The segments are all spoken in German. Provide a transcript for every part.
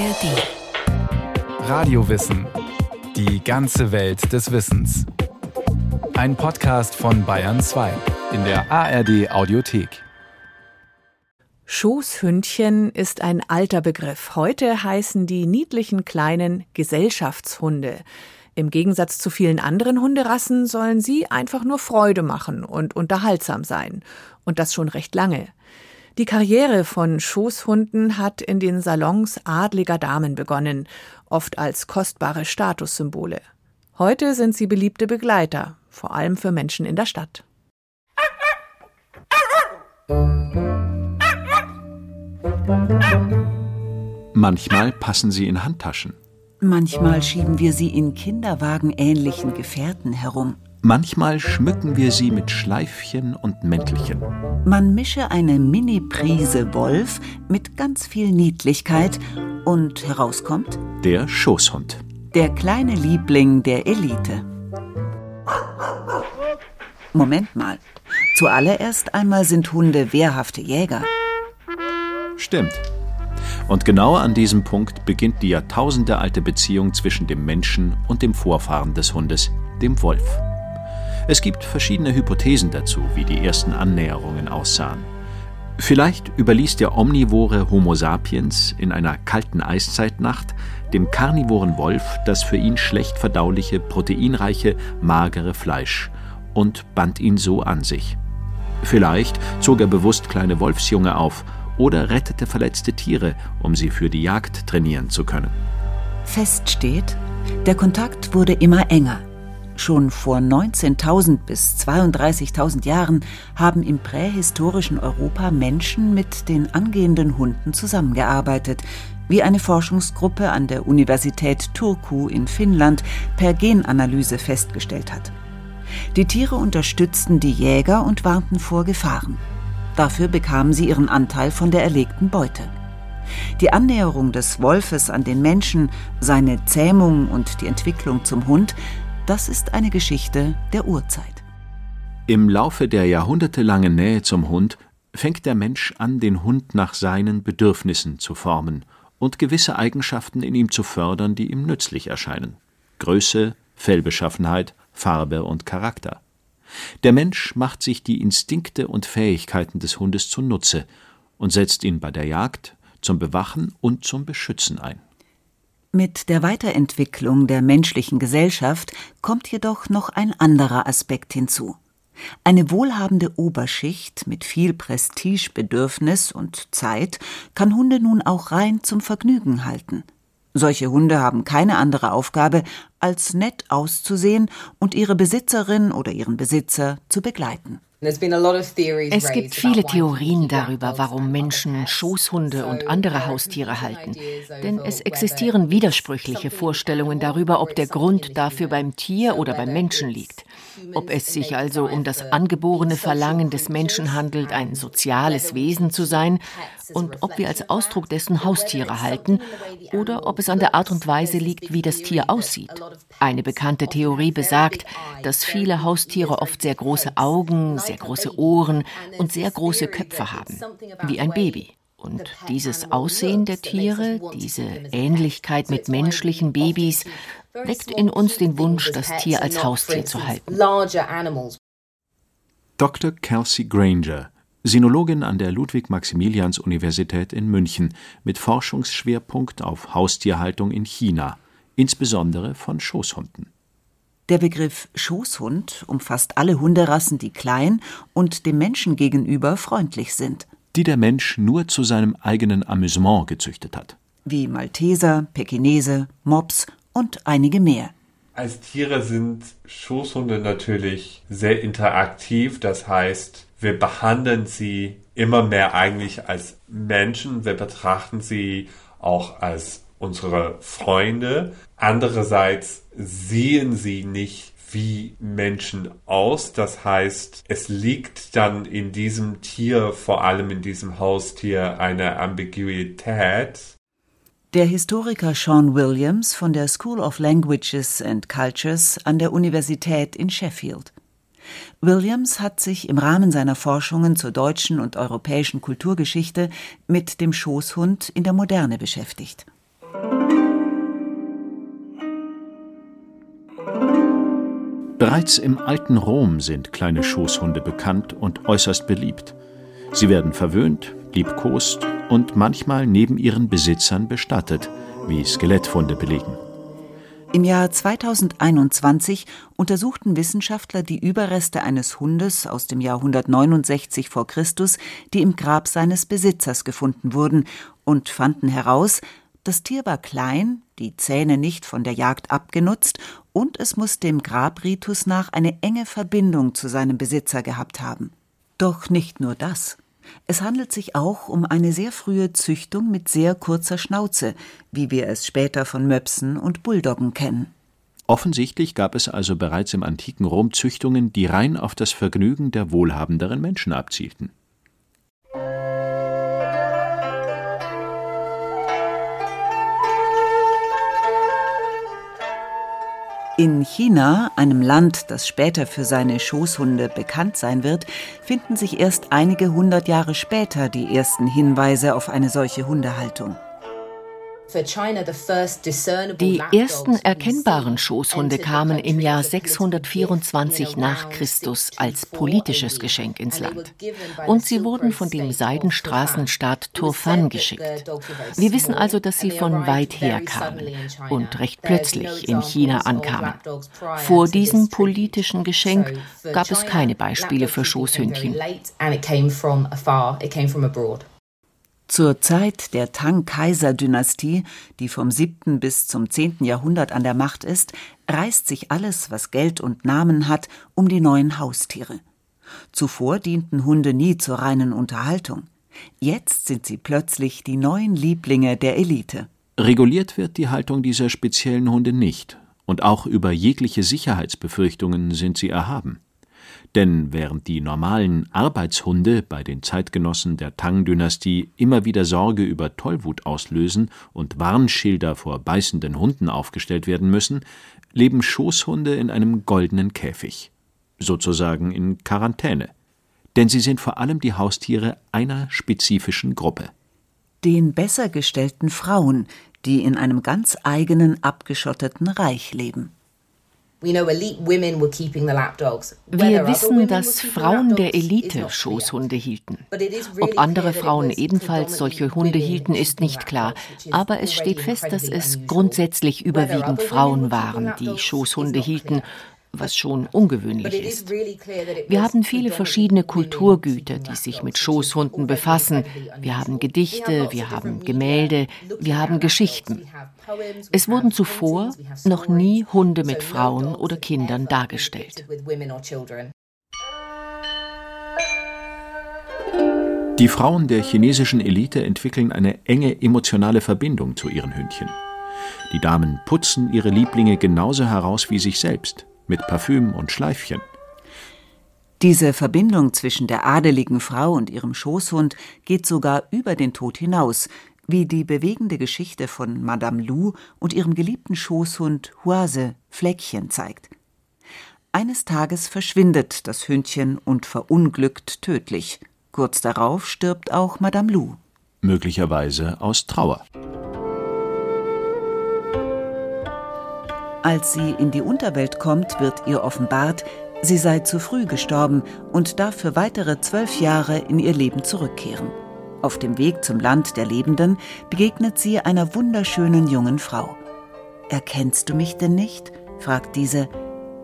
ARD. Radiowissen. Die ganze Welt des Wissens. Ein Podcast von Bayern 2 in der ARD Audiothek. Schoßhündchen ist ein alter Begriff. Heute heißen die niedlichen kleinen Gesellschaftshunde. Im Gegensatz zu vielen anderen Hunderassen sollen sie einfach nur Freude machen und unterhaltsam sein. Und das schon recht lange. Die Karriere von Schoßhunden hat in den Salons adliger Damen begonnen, oft als kostbare Statussymbole. Heute sind sie beliebte Begleiter, vor allem für Menschen in der Stadt. Manchmal passen sie in Handtaschen. Manchmal schieben wir sie in kinderwagenähnlichen Gefährten herum. Manchmal schmücken wir sie mit Schleifchen und Mäntelchen. Man mische eine Mini-Prise Wolf mit ganz viel Niedlichkeit und herauskommt Der Schoßhund. der kleine Liebling der Elite. Moment mal. Zuallererst einmal sind Hunde wehrhafte Jäger. Stimmt. Und genau an diesem Punkt beginnt die jahrtausendealte Beziehung zwischen dem Menschen und dem Vorfahren des Hundes, dem Wolf. Es gibt verschiedene Hypothesen dazu, wie die ersten Annäherungen aussahen. Vielleicht überließ der omnivore Homo sapiens in einer kalten Eiszeitnacht dem karnivoren Wolf das für ihn schlecht verdauliche, proteinreiche, magere Fleisch und band ihn so an sich. Vielleicht zog er bewusst kleine Wolfsjunge auf oder rettete verletzte Tiere, um sie für die Jagd trainieren zu können. Fest steht, der Kontakt wurde immer enger. Schon vor 19.000 bis 32.000 Jahren haben im prähistorischen Europa Menschen mit den angehenden Hunden zusammengearbeitet, wie eine Forschungsgruppe an der Universität Turku in Finnland per Genanalyse festgestellt hat. Die Tiere unterstützten die Jäger und warnten vor Gefahren. Dafür bekamen sie ihren Anteil von der erlegten Beute. Die Annäherung des Wolfes an den Menschen, seine Zähmung und die Entwicklung zum Hund, das ist eine Geschichte der Urzeit. Im Laufe der jahrhundertelangen Nähe zum Hund fängt der Mensch an, den Hund nach seinen Bedürfnissen zu formen und gewisse Eigenschaften in ihm zu fördern, die ihm nützlich erscheinen. Größe, Fellbeschaffenheit, Farbe und Charakter. Der Mensch macht sich die Instinkte und Fähigkeiten des Hundes zunutze und setzt ihn bei der Jagd, zum Bewachen und zum Beschützen ein. Mit der Weiterentwicklung der menschlichen Gesellschaft kommt jedoch noch ein anderer Aspekt hinzu. Eine wohlhabende Oberschicht mit viel Prestigebedürfnis und Zeit kann Hunde nun auch rein zum Vergnügen halten. Solche Hunde haben keine andere Aufgabe, als nett auszusehen und ihre Besitzerin oder ihren Besitzer zu begleiten. Es gibt viele Theorien darüber, warum Menschen Schoßhunde und andere Haustiere halten. Denn es existieren widersprüchliche Vorstellungen darüber, ob der Grund dafür beim Tier oder beim Menschen liegt. Ob es sich also um das angeborene Verlangen des Menschen handelt, ein soziales Wesen zu sein, und ob wir als Ausdruck dessen Haustiere halten, oder ob es an der Art und Weise liegt, wie das Tier aussieht. Eine bekannte Theorie besagt, dass viele Haustiere oft sehr große Augen, sehr große Ohren und sehr große Köpfe haben, wie ein Baby. Und dieses Aussehen der Tiere, diese Ähnlichkeit mit menschlichen Babys, weckt in uns den Wunsch, das Tier als Haustier zu halten. Dr. Kelsey Granger, Sinologin an der Ludwig-Maximilians-Universität in München mit Forschungsschwerpunkt auf Haustierhaltung in China, insbesondere von Schoßhunden. Der Begriff Schoßhund umfasst alle Hunderassen, die klein und dem Menschen gegenüber freundlich sind, die der Mensch nur zu seinem eigenen Amüsement gezüchtet hat. wie Malteser, Pekinese, Mops und einige mehr. Als Tiere sind Schoßhunde natürlich sehr interaktiv. Das heißt, wir behandeln sie immer mehr eigentlich als Menschen. Wir betrachten sie auch als unsere Freunde. Andererseits sehen sie nicht wie Menschen aus. Das heißt, es liegt dann in diesem Tier, vor allem in diesem Haustier, eine Ambiguität. Der Historiker Sean Williams von der School of Languages and Cultures an der Universität in Sheffield. Williams hat sich im Rahmen seiner Forschungen zur deutschen und europäischen Kulturgeschichte mit dem Schoßhund in der Moderne beschäftigt. Bereits im alten Rom sind kleine Schoßhunde bekannt und äußerst beliebt. Sie werden verwöhnt, liebkost und manchmal neben ihren Besitzern bestattet, wie Skelettfunde belegen. Im Jahr 2021 untersuchten Wissenschaftler die Überreste eines Hundes aus dem Jahr 169 vor Christus, die im Grab seines Besitzers gefunden wurden, und fanden heraus, das Tier war klein, die Zähne nicht von der Jagd abgenutzt und es muss dem Grabritus nach eine enge Verbindung zu seinem Besitzer gehabt haben. Doch nicht nur das. Es handelt sich auch um eine sehr frühe Züchtung mit sehr kurzer Schnauze, wie wir es später von Möpsen und Bulldoggen kennen. Offensichtlich gab es also bereits im antiken Rom Züchtungen, die rein auf das Vergnügen der wohlhabenderen Menschen abzielten. In China, einem Land, das später für seine Schoßhunde bekannt sein wird, finden sich erst einige hundert Jahre später die ersten Hinweise auf eine solche Hundehaltung. Die ersten erkennbaren Schoßhunde kamen im Jahr 624 nach Christus als politisches Geschenk ins Land. Und sie wurden von dem Seidenstraßenstaat Turfan geschickt. Wir wissen also, dass sie von weit her kamen und recht plötzlich in China ankamen. Vor diesem politischen Geschenk gab es keine Beispiele für Schoßhündchen. Zur Zeit der Tang-Kaiser-Dynastie, die vom 7. bis zum 10. Jahrhundert an der Macht ist, reißt sich alles, was Geld und Namen hat, um die neuen Haustiere. Zuvor dienten Hunde nie zur reinen Unterhaltung. Jetzt sind sie plötzlich die neuen Lieblinge der Elite. Reguliert wird die Haltung dieser speziellen Hunde nicht, und auch über jegliche Sicherheitsbefürchtungen sind sie erhaben. Denn während die normalen Arbeitshunde bei den Zeitgenossen der Tang-Dynastie immer wieder Sorge über Tollwut auslösen und Warnschilder vor beißenden Hunden aufgestellt werden müssen, leben Schoßhunde in einem goldenen Käfig, sozusagen in Quarantäne. Denn sie sind vor allem die Haustiere einer spezifischen Gruppe. Den besser gestellten Frauen, die in einem ganz eigenen abgeschotteten Reich leben. Wir wissen, dass Frauen der Elite Schoßhunde hielten. Ob andere Frauen ebenfalls solche Hunde hielten, ist nicht klar. Aber es steht fest, dass es grundsätzlich überwiegend Frauen waren, die Schoßhunde hielten was schon ungewöhnlich ist. Wir haben viele verschiedene Kulturgüter, die sich mit Schoßhunden befassen. Wir haben Gedichte, wir haben Gemälde, wir haben Geschichten. Es wurden zuvor noch nie Hunde mit Frauen oder Kindern dargestellt. Die Frauen der chinesischen Elite entwickeln eine enge emotionale Verbindung zu ihren Hündchen. Die Damen putzen ihre Lieblinge genauso heraus wie sich selbst mit Parfüm und Schleifchen. Diese Verbindung zwischen der adeligen Frau und ihrem Schoßhund geht sogar über den Tod hinaus, wie die bewegende Geschichte von Madame Lou und ihrem geliebten Schoßhund Huase Fleckchen zeigt. Eines Tages verschwindet das Hündchen und verunglückt tödlich. Kurz darauf stirbt auch Madame Lou. Möglicherweise aus Trauer. Als sie in die Unterwelt kommt, wird ihr offenbart, sie sei zu früh gestorben und darf für weitere zwölf Jahre in ihr Leben zurückkehren. Auf dem Weg zum Land der Lebenden begegnet sie einer wunderschönen jungen Frau. Erkennst du mich denn nicht? fragt diese.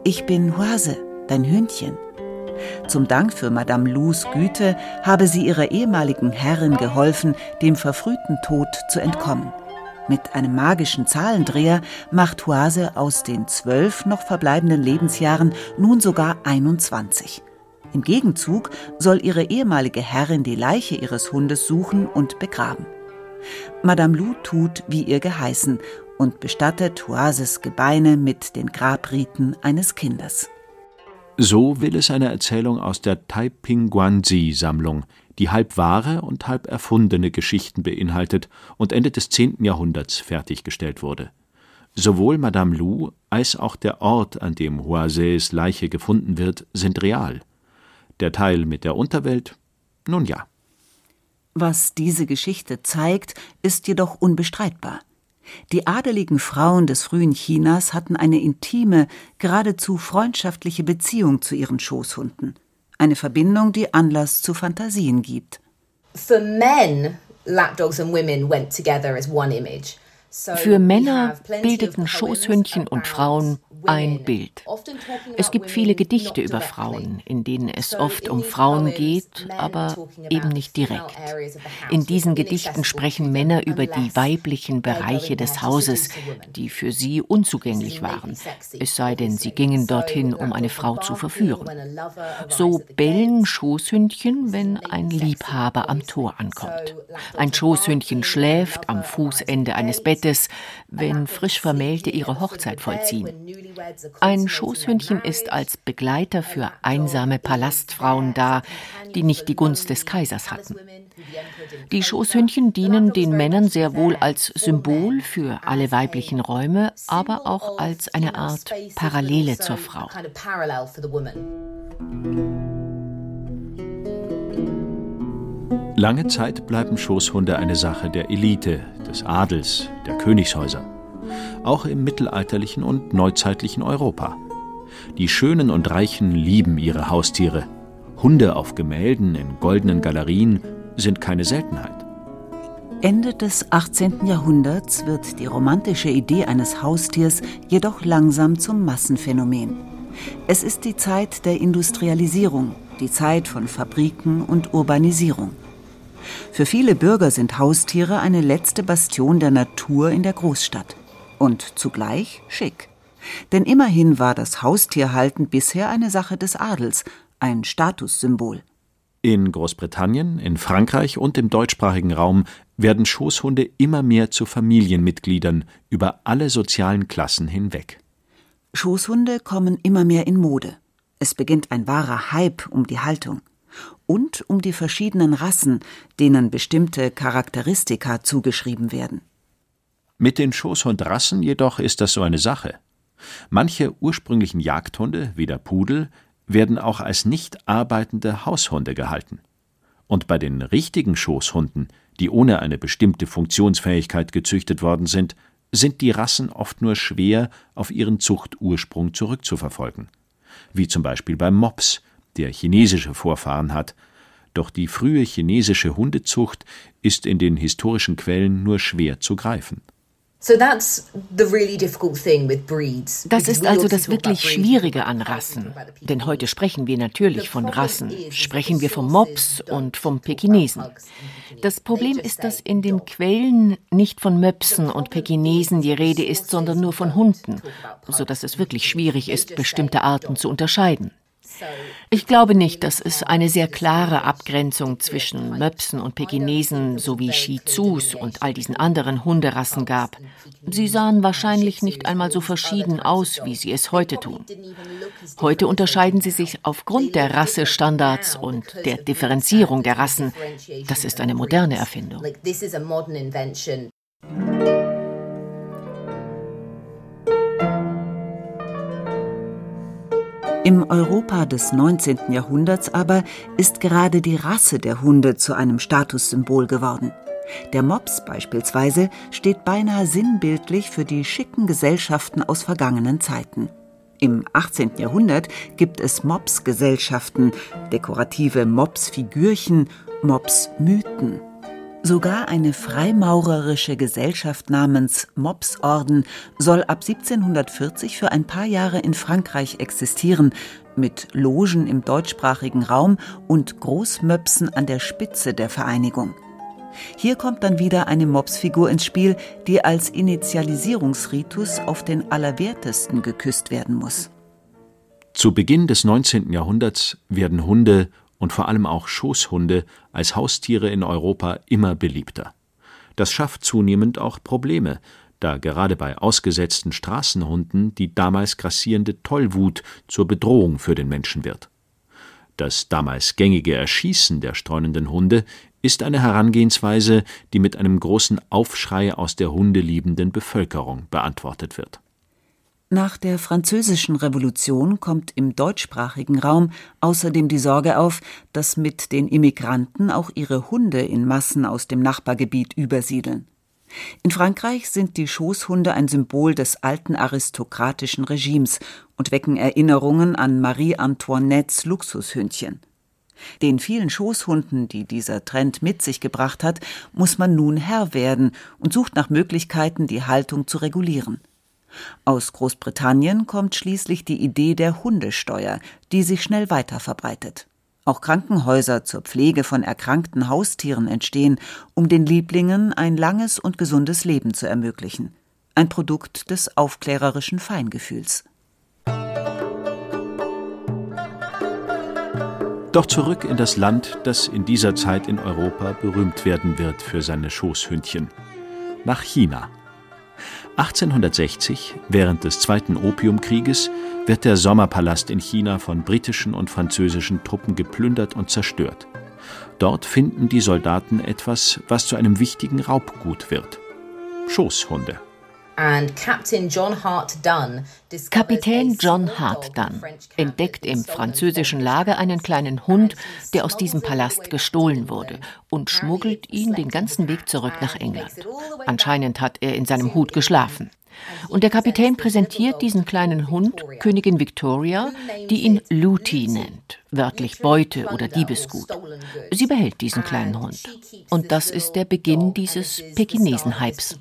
Ich bin Huase, dein Hündchen. Zum Dank für Madame Lus Güte habe sie ihrer ehemaligen Herrin geholfen, dem verfrühten Tod zu entkommen. Mit einem magischen Zahlendreher macht Huase aus den zwölf noch verbleibenden Lebensjahren nun sogar 21. Im Gegenzug soll ihre ehemalige Herrin die Leiche ihres Hundes suchen und begraben. Madame Lou tut, wie ihr geheißen, und bestattet Huases Gebeine mit den Grabriten eines Kindes. So will es eine Erzählung aus der Taiping Guanzi-Sammlung, die halb wahre und halb erfundene Geschichten beinhaltet und Ende des 10. Jahrhunderts fertiggestellt wurde. Sowohl Madame Lou als auch der Ort, an dem Hoisets Leiche gefunden wird, sind real. Der Teil mit der Unterwelt, nun ja. Was diese Geschichte zeigt, ist jedoch unbestreitbar. Die adeligen Frauen des frühen Chinas hatten eine intime, geradezu freundschaftliche Beziehung zu ihren Schoßhunden. Eine Verbindung, die Anlass zu Fantasien gibt. For men, lapdogs and women went together as one image. Für Männer bildeten Schoßhündchen und Frauen ein Bild. Es gibt viele Gedichte über Frauen, in denen es oft um Frauen geht, aber eben nicht direkt. In diesen Gedichten sprechen Männer über die weiblichen Bereiche des Hauses, die für sie unzugänglich waren, es sei denn, sie gingen dorthin, um eine Frau zu verführen. So bellen Schoßhündchen, wenn ein Liebhaber am Tor ankommt. Ein Schoßhündchen schläft am Fußende eines Bettes, wenn frisch Vermählte ihre Hochzeit vollziehen. Ein Schoßhündchen ist als Begleiter für einsame Palastfrauen da, die nicht die Gunst des Kaisers hatten. Die Schoßhündchen dienen den Männern sehr wohl als Symbol für alle weiblichen Räume, aber auch als eine Art Parallele zur Frau. Lange Zeit bleiben Schoßhunde eine Sache der Elite, des Adels, der Königshäuser auch im mittelalterlichen und neuzeitlichen Europa. Die Schönen und Reichen lieben ihre Haustiere. Hunde auf Gemälden in goldenen Galerien sind keine Seltenheit. Ende des 18. Jahrhunderts wird die romantische Idee eines Haustiers jedoch langsam zum Massenphänomen. Es ist die Zeit der Industrialisierung, die Zeit von Fabriken und Urbanisierung. Für viele Bürger sind Haustiere eine letzte Bastion der Natur in der Großstadt und zugleich schick. Denn immerhin war das Haustierhalten bisher eine Sache des Adels, ein Statussymbol. In Großbritannien, in Frankreich und im deutschsprachigen Raum werden Schoßhunde immer mehr zu Familienmitgliedern über alle sozialen Klassen hinweg. Schoßhunde kommen immer mehr in Mode. Es beginnt ein wahrer Hype um die Haltung und um die verschiedenen Rassen, denen bestimmte Charakteristika zugeschrieben werden. Mit den Schoßhundrassen jedoch ist das so eine Sache. Manche ursprünglichen Jagdhunde, wie der Pudel, werden auch als nicht arbeitende Haushunde gehalten. Und bei den richtigen Schoßhunden, die ohne eine bestimmte Funktionsfähigkeit gezüchtet worden sind, sind die Rassen oft nur schwer auf ihren Zuchtursprung zurückzuverfolgen. Wie zum Beispiel beim Mops, der chinesische Vorfahren hat, doch die frühe chinesische Hundezucht ist in den historischen Quellen nur schwer zu greifen. Das ist also das wirklich Schwierige an Rassen. Denn heute sprechen wir natürlich von Rassen, sprechen wir vom Mops und vom Pekinesen. Das Problem ist, dass in den Quellen nicht von Möpsen und Pekinesen die Rede ist, sondern nur von Hunden, sodass es wirklich schwierig ist, bestimmte Arten zu unterscheiden. Ich glaube nicht, dass es eine sehr klare Abgrenzung zwischen Möpsen und Pekinesen sowie Shih Tzus und all diesen anderen Hunderassen gab. Sie sahen wahrscheinlich nicht einmal so verschieden aus, wie sie es heute tun. Heute unterscheiden sie sich aufgrund der Rassestandards und der Differenzierung der Rassen. Das ist eine moderne Erfindung. Im Europa des 19. Jahrhunderts aber ist gerade die Rasse der Hunde zu einem Statussymbol geworden. Der Mops beispielsweise steht beinahe sinnbildlich für die schicken Gesellschaften aus vergangenen Zeiten. Im 18. Jahrhundert gibt es Mops-Gesellschaften, dekorative Mops-Figürchen, Mops-Mythen. Sogar eine freimaurerische Gesellschaft namens Mopsorden soll ab 1740 für ein paar Jahre in Frankreich existieren, mit Logen im deutschsprachigen Raum und Großmöpsen an der Spitze der Vereinigung. Hier kommt dann wieder eine Mopsfigur ins Spiel, die als Initialisierungsritus auf den Allerwertesten geküsst werden muss. Zu Beginn des 19. Jahrhunderts werden Hunde und vor allem auch Schoßhunde als Haustiere in Europa immer beliebter. Das schafft zunehmend auch Probleme, da gerade bei ausgesetzten Straßenhunden die damals grassierende Tollwut zur Bedrohung für den Menschen wird. Das damals gängige Erschießen der streunenden Hunde ist eine Herangehensweise, die mit einem großen Aufschrei aus der hundeliebenden Bevölkerung beantwortet wird nach der Französischen Revolution kommt im deutschsprachigen Raum außerdem die Sorge auf, dass mit den Immigranten auch ihre Hunde in Massen aus dem Nachbargebiet übersiedeln. In Frankreich sind die Schoßhunde ein Symbol des alten aristokratischen Regimes und wecken Erinnerungen an Marie Antoinettes Luxushündchen. Den vielen Schoßhunden, die dieser Trend mit sich gebracht hat, muss man nun Herr werden und sucht nach Möglichkeiten, die Haltung zu regulieren. Aus Großbritannien kommt schließlich die Idee der Hundesteuer, die sich schnell weiter verbreitet. Auch Krankenhäuser zur Pflege von erkrankten Haustieren entstehen, um den Lieblingen ein langes und gesundes Leben zu ermöglichen. Ein Produkt des aufklärerischen Feingefühls. Doch zurück in das Land, das in dieser Zeit in Europa berühmt werden wird für seine Schoßhündchen. Nach China. 1860, während des Zweiten Opiumkrieges, wird der Sommerpalast in China von britischen und französischen Truppen geplündert und zerstört. Dort finden die Soldaten etwas, was zu einem wichtigen Raubgut wird. Schoßhunde. Kapitän John Hart Dunn entdeckt im französischen Lager einen kleinen Hund, der aus diesem Palast gestohlen wurde, und schmuggelt ihn den ganzen Weg zurück nach England. Anscheinend hat er in seinem Hut geschlafen. Und der Kapitän präsentiert diesen kleinen Hund Königin Victoria, die ihn Luti nennt, wörtlich Beute oder Diebesgut. Sie behält diesen kleinen Hund. Und das ist der Beginn dieses Pekinesen-Hypes.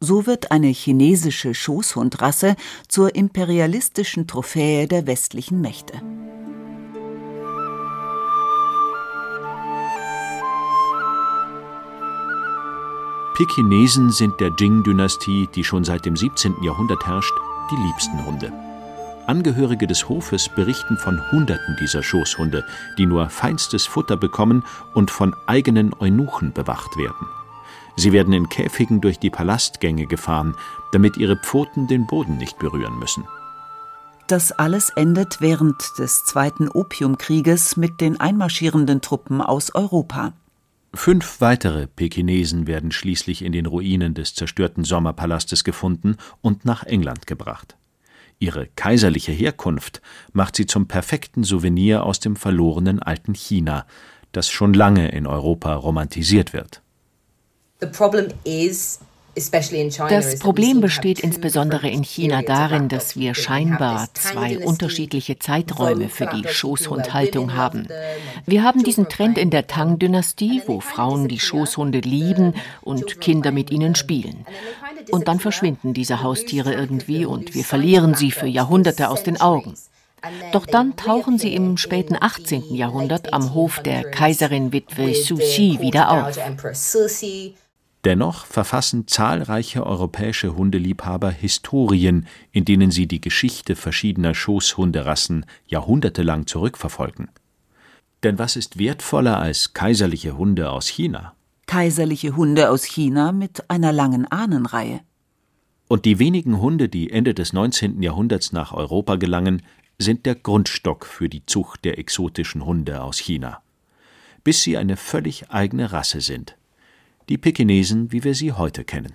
So wird eine chinesische Schoßhundrasse zur imperialistischen Trophäe der westlichen Mächte. Pekinesen sind der Jing-Dynastie, die schon seit dem 17. Jahrhundert herrscht, die liebsten Hunde. Angehörige des Hofes berichten von Hunderten dieser Schoßhunde, die nur feinstes Futter bekommen und von eigenen Eunuchen bewacht werden. Sie werden in Käfigen durch die Palastgänge gefahren, damit ihre Pfoten den Boden nicht berühren müssen. Das alles endet während des Zweiten Opiumkrieges mit den einmarschierenden Truppen aus Europa. Fünf weitere Pekinesen werden schließlich in den Ruinen des zerstörten Sommerpalastes gefunden und nach England gebracht. Ihre kaiserliche Herkunft macht sie zum perfekten Souvenir aus dem verlorenen alten China, das schon lange in Europa romantisiert wird. Das Problem besteht insbesondere in China darin, dass wir scheinbar zwei unterschiedliche Zeiträume für die Schoßhundhaltung haben. Wir haben diesen Trend in der Tang-Dynastie, wo Frauen die Schoßhunde lieben und Kinder mit ihnen spielen. Und dann verschwinden diese Haustiere irgendwie und wir verlieren sie für Jahrhunderte aus den Augen. Doch dann tauchen sie im späten 18. Jahrhundert am Hof der Kaiserin Witwe Suxi wieder auf. Dennoch verfassen zahlreiche europäische Hundeliebhaber Historien, in denen sie die Geschichte verschiedener Schoßhunderassen jahrhundertelang zurückverfolgen. Denn was ist wertvoller als kaiserliche Hunde aus China? Kaiserliche Hunde aus China mit einer langen Ahnenreihe. Und die wenigen Hunde, die Ende des 19. Jahrhunderts nach Europa gelangen, sind der Grundstock für die Zucht der exotischen Hunde aus China. Bis sie eine völlig eigene Rasse sind die Pekinesen, wie wir sie heute kennen.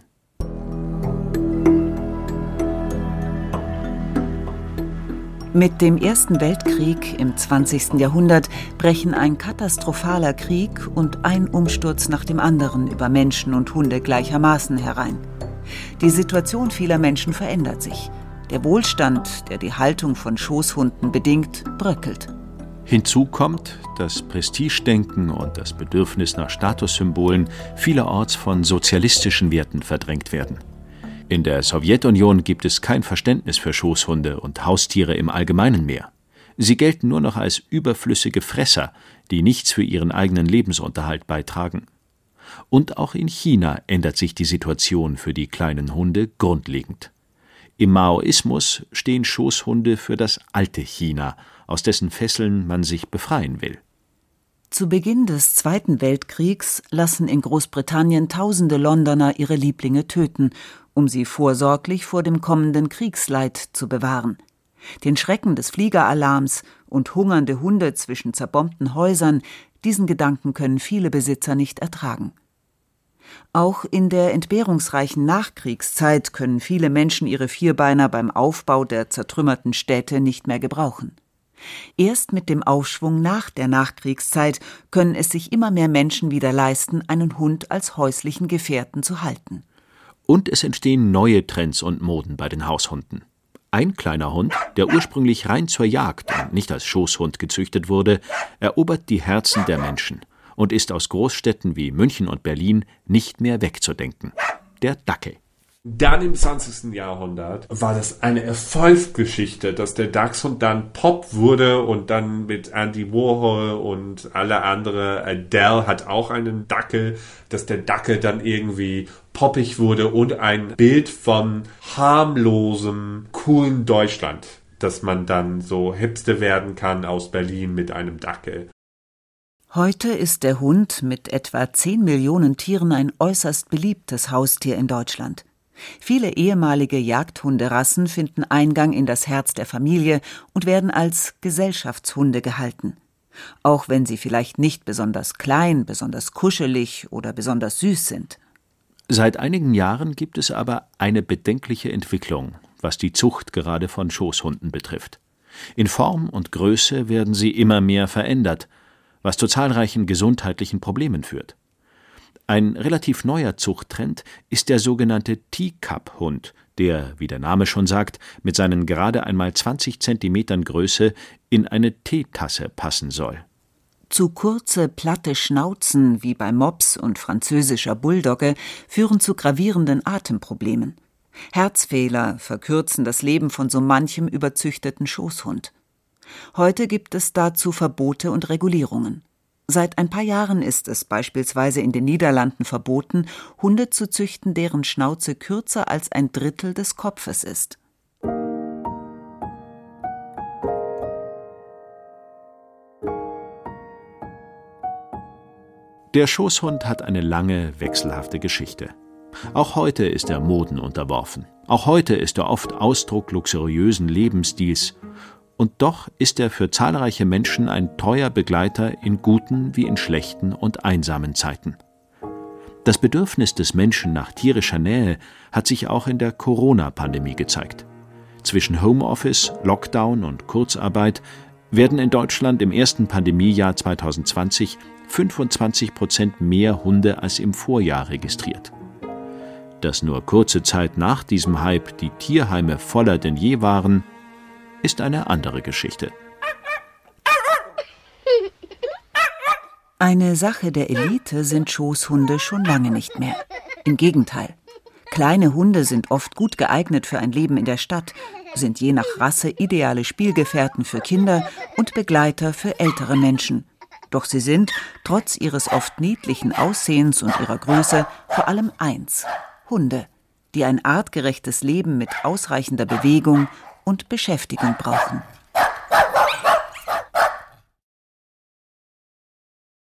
Mit dem Ersten Weltkrieg im 20. Jahrhundert brechen ein katastrophaler Krieg und ein Umsturz nach dem anderen über Menschen und Hunde gleichermaßen herein. Die Situation vieler Menschen verändert sich. Der Wohlstand, der die Haltung von Schoßhunden bedingt, bröckelt. Hinzu kommt, dass Prestigedenken und das Bedürfnis nach Statussymbolen vielerorts von sozialistischen Werten verdrängt werden. In der Sowjetunion gibt es kein Verständnis für Schoßhunde und Haustiere im Allgemeinen mehr. Sie gelten nur noch als überflüssige Fresser, die nichts für ihren eigenen Lebensunterhalt beitragen. Und auch in China ändert sich die Situation für die kleinen Hunde grundlegend. Im Maoismus stehen Schoßhunde für das alte China aus dessen Fesseln man sich befreien will. Zu Beginn des Zweiten Weltkriegs lassen in Großbritannien tausende Londoner ihre Lieblinge töten, um sie vorsorglich vor dem kommenden Kriegsleid zu bewahren. Den Schrecken des Fliegeralarms und hungernde Hunde zwischen zerbombten Häusern, diesen Gedanken können viele Besitzer nicht ertragen. Auch in der entbehrungsreichen Nachkriegszeit können viele Menschen ihre Vierbeiner beim Aufbau der zertrümmerten Städte nicht mehr gebrauchen. Erst mit dem Aufschwung nach der Nachkriegszeit können es sich immer mehr Menschen wieder leisten, einen Hund als häuslichen Gefährten zu halten. Und es entstehen neue Trends und Moden bei den Haushunden. Ein kleiner Hund, der ursprünglich rein zur Jagd und nicht als Schoßhund gezüchtet wurde, erobert die Herzen der Menschen und ist aus Großstädten wie München und Berlin nicht mehr wegzudenken. Der Dackel. Dann im 20. Jahrhundert war das eine Erfolgsgeschichte, dass der Dachshund dann Pop wurde und dann mit Andy Warhol und alle andere, Adele hat auch einen Dackel, dass der Dackel dann irgendwie poppig wurde und ein Bild von harmlosem, coolen Deutschland, dass man dann so hipste werden kann aus Berlin mit einem Dackel. Heute ist der Hund mit etwa 10 Millionen Tieren ein äußerst beliebtes Haustier in Deutschland. Viele ehemalige Jagdhunderassen finden Eingang in das Herz der Familie und werden als Gesellschaftshunde gehalten. Auch wenn sie vielleicht nicht besonders klein, besonders kuschelig oder besonders süß sind. Seit einigen Jahren gibt es aber eine bedenkliche Entwicklung, was die Zucht gerade von Schoßhunden betrifft. In Form und Größe werden sie immer mehr verändert, was zu zahlreichen gesundheitlichen Problemen führt. Ein relativ neuer Zuchttrend ist der sogenannte Teacup-Hund, der, wie der Name schon sagt, mit seinen gerade einmal 20 Zentimetern Größe in eine Teetasse passen soll. Zu kurze, platte Schnauzen wie bei Mops und französischer Bulldogge führen zu gravierenden Atemproblemen. Herzfehler verkürzen das Leben von so manchem überzüchteten Schoßhund. Heute gibt es dazu Verbote und Regulierungen. Seit ein paar Jahren ist es beispielsweise in den Niederlanden verboten, Hunde zu züchten, deren Schnauze kürzer als ein Drittel des Kopfes ist. Der Schoßhund hat eine lange, wechselhafte Geschichte. Auch heute ist er Moden unterworfen. Auch heute ist er oft Ausdruck luxuriösen Lebensstils und doch ist er für zahlreiche Menschen ein treuer Begleiter in guten wie in schlechten und einsamen Zeiten. Das Bedürfnis des Menschen nach tierischer Nähe hat sich auch in der Corona-Pandemie gezeigt. Zwischen Homeoffice, Lockdown und Kurzarbeit werden in Deutschland im ersten Pandemiejahr 2020 25 Prozent mehr Hunde als im Vorjahr registriert. Dass nur kurze Zeit nach diesem Hype die Tierheime voller denn je waren, ist eine andere Geschichte. Eine Sache der Elite sind Schoßhunde schon lange nicht mehr. Im Gegenteil. Kleine Hunde sind oft gut geeignet für ein Leben in der Stadt, sind je nach Rasse ideale Spielgefährten für Kinder und Begleiter für ältere Menschen. Doch sie sind, trotz ihres oft niedlichen Aussehens und ihrer Größe, vor allem eins Hunde, die ein artgerechtes Leben mit ausreichender Bewegung, und Beschäftigung brauchen.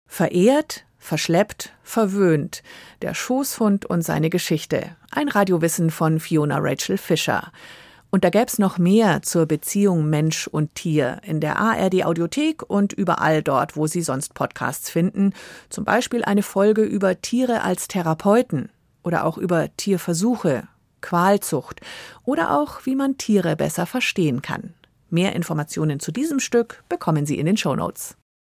Verehrt, verschleppt, verwöhnt. Der Schoßhund und seine Geschichte. Ein Radiowissen von Fiona Rachel Fischer. Und da gäb's noch mehr zur Beziehung Mensch und Tier in der ARD Audiothek und überall dort, wo Sie sonst Podcasts finden. Zum Beispiel eine Folge über Tiere als Therapeuten oder auch über Tierversuche Qualzucht oder auch, wie man Tiere besser verstehen kann. Mehr Informationen zu diesem Stück bekommen Sie in den Shownotes.